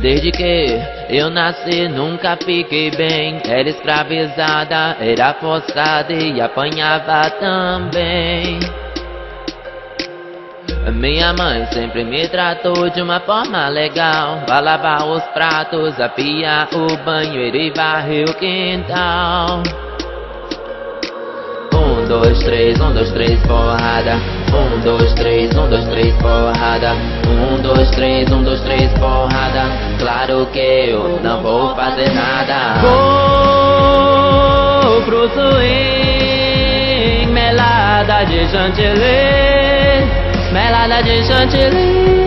Desde que eu nasci nunca fiquei bem. Era escravizada, era forçada e apanhava também. Minha mãe sempre me tratou de uma forma legal. Pra lavar os pratos, apiar o banheiro e varrer o quintal. Um, dois, três, um, dois, três, porrada Um, dois, três, um, dois, três, porrada. Um, dois, três, um, dois, três, porrada. Claro que eu não vou fazer nada. Vou pro swing Melada de chantilly. Melada de chantilly.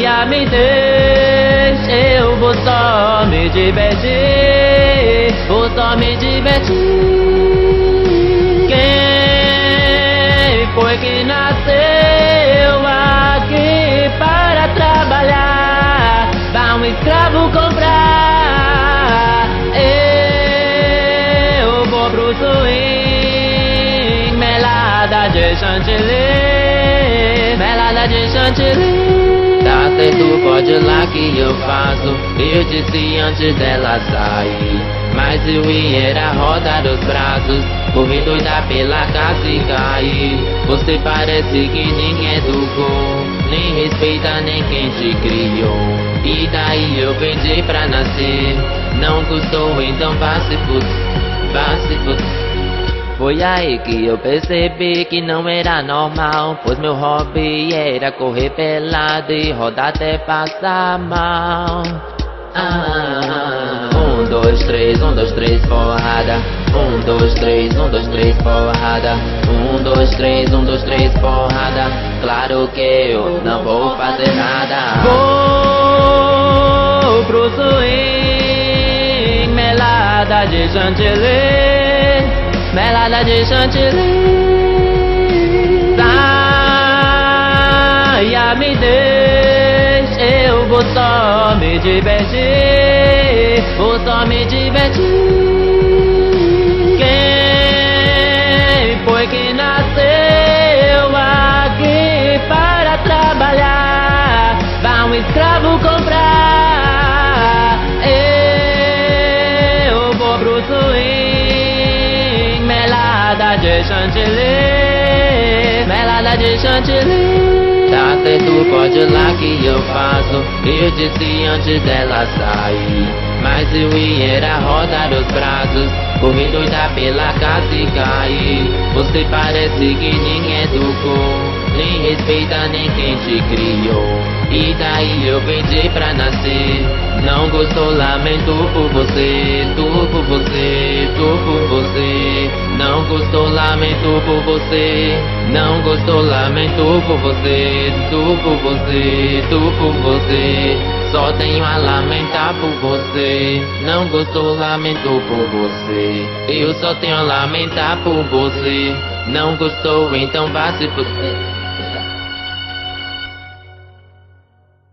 Saia, me deixe, eu vou só me divertir Melada de chantilly, melada de chantilly. Tá certo, pode lá que eu faço. Eu disse antes dela sair. Mas eu ia rodar os braços, correr doida pela casa e cair. Você parece que nem educou, nem respeita nem quem te criou. E daí eu pedi pra nascer, não custou, então vá se fuder, fuder. Foi aí que eu percebi que não era normal Pois meu hobby era correr pelado e rodar até passar mal. Ah, Um, dois, três, um, dois, três, porrada. Um, dois, três, um, dois, três, porrada. Um, dois, três, um, dois, três, porrada. Claro que eu não vou fazer nada. Vou pro swing Melada de chantilly. Melada de chantilly. Saia, me deixe, eu vou só me divertir Vou só me divertir. Quem foi que nasceu aqui para trabalhar? Vá um escravo comprar de chantilly, melada de chantilly. Tá certo, pode lá que eu faço. Eu disse antes dela sair. Mas eu ia rodar os braços, correr doida pela casa e cair. Você parece que nem educou, nem respeita nem quem te criou. E daí eu pedi pra nascer. Não gostou, lamento por você, lamento por você. Não gostou, lamento por você, tu por você, tu por você. Só tenho a lamentar por você. Não gostou, lamento por você. Eu só tenho a lamentar por você. Não gostou, então vá se você.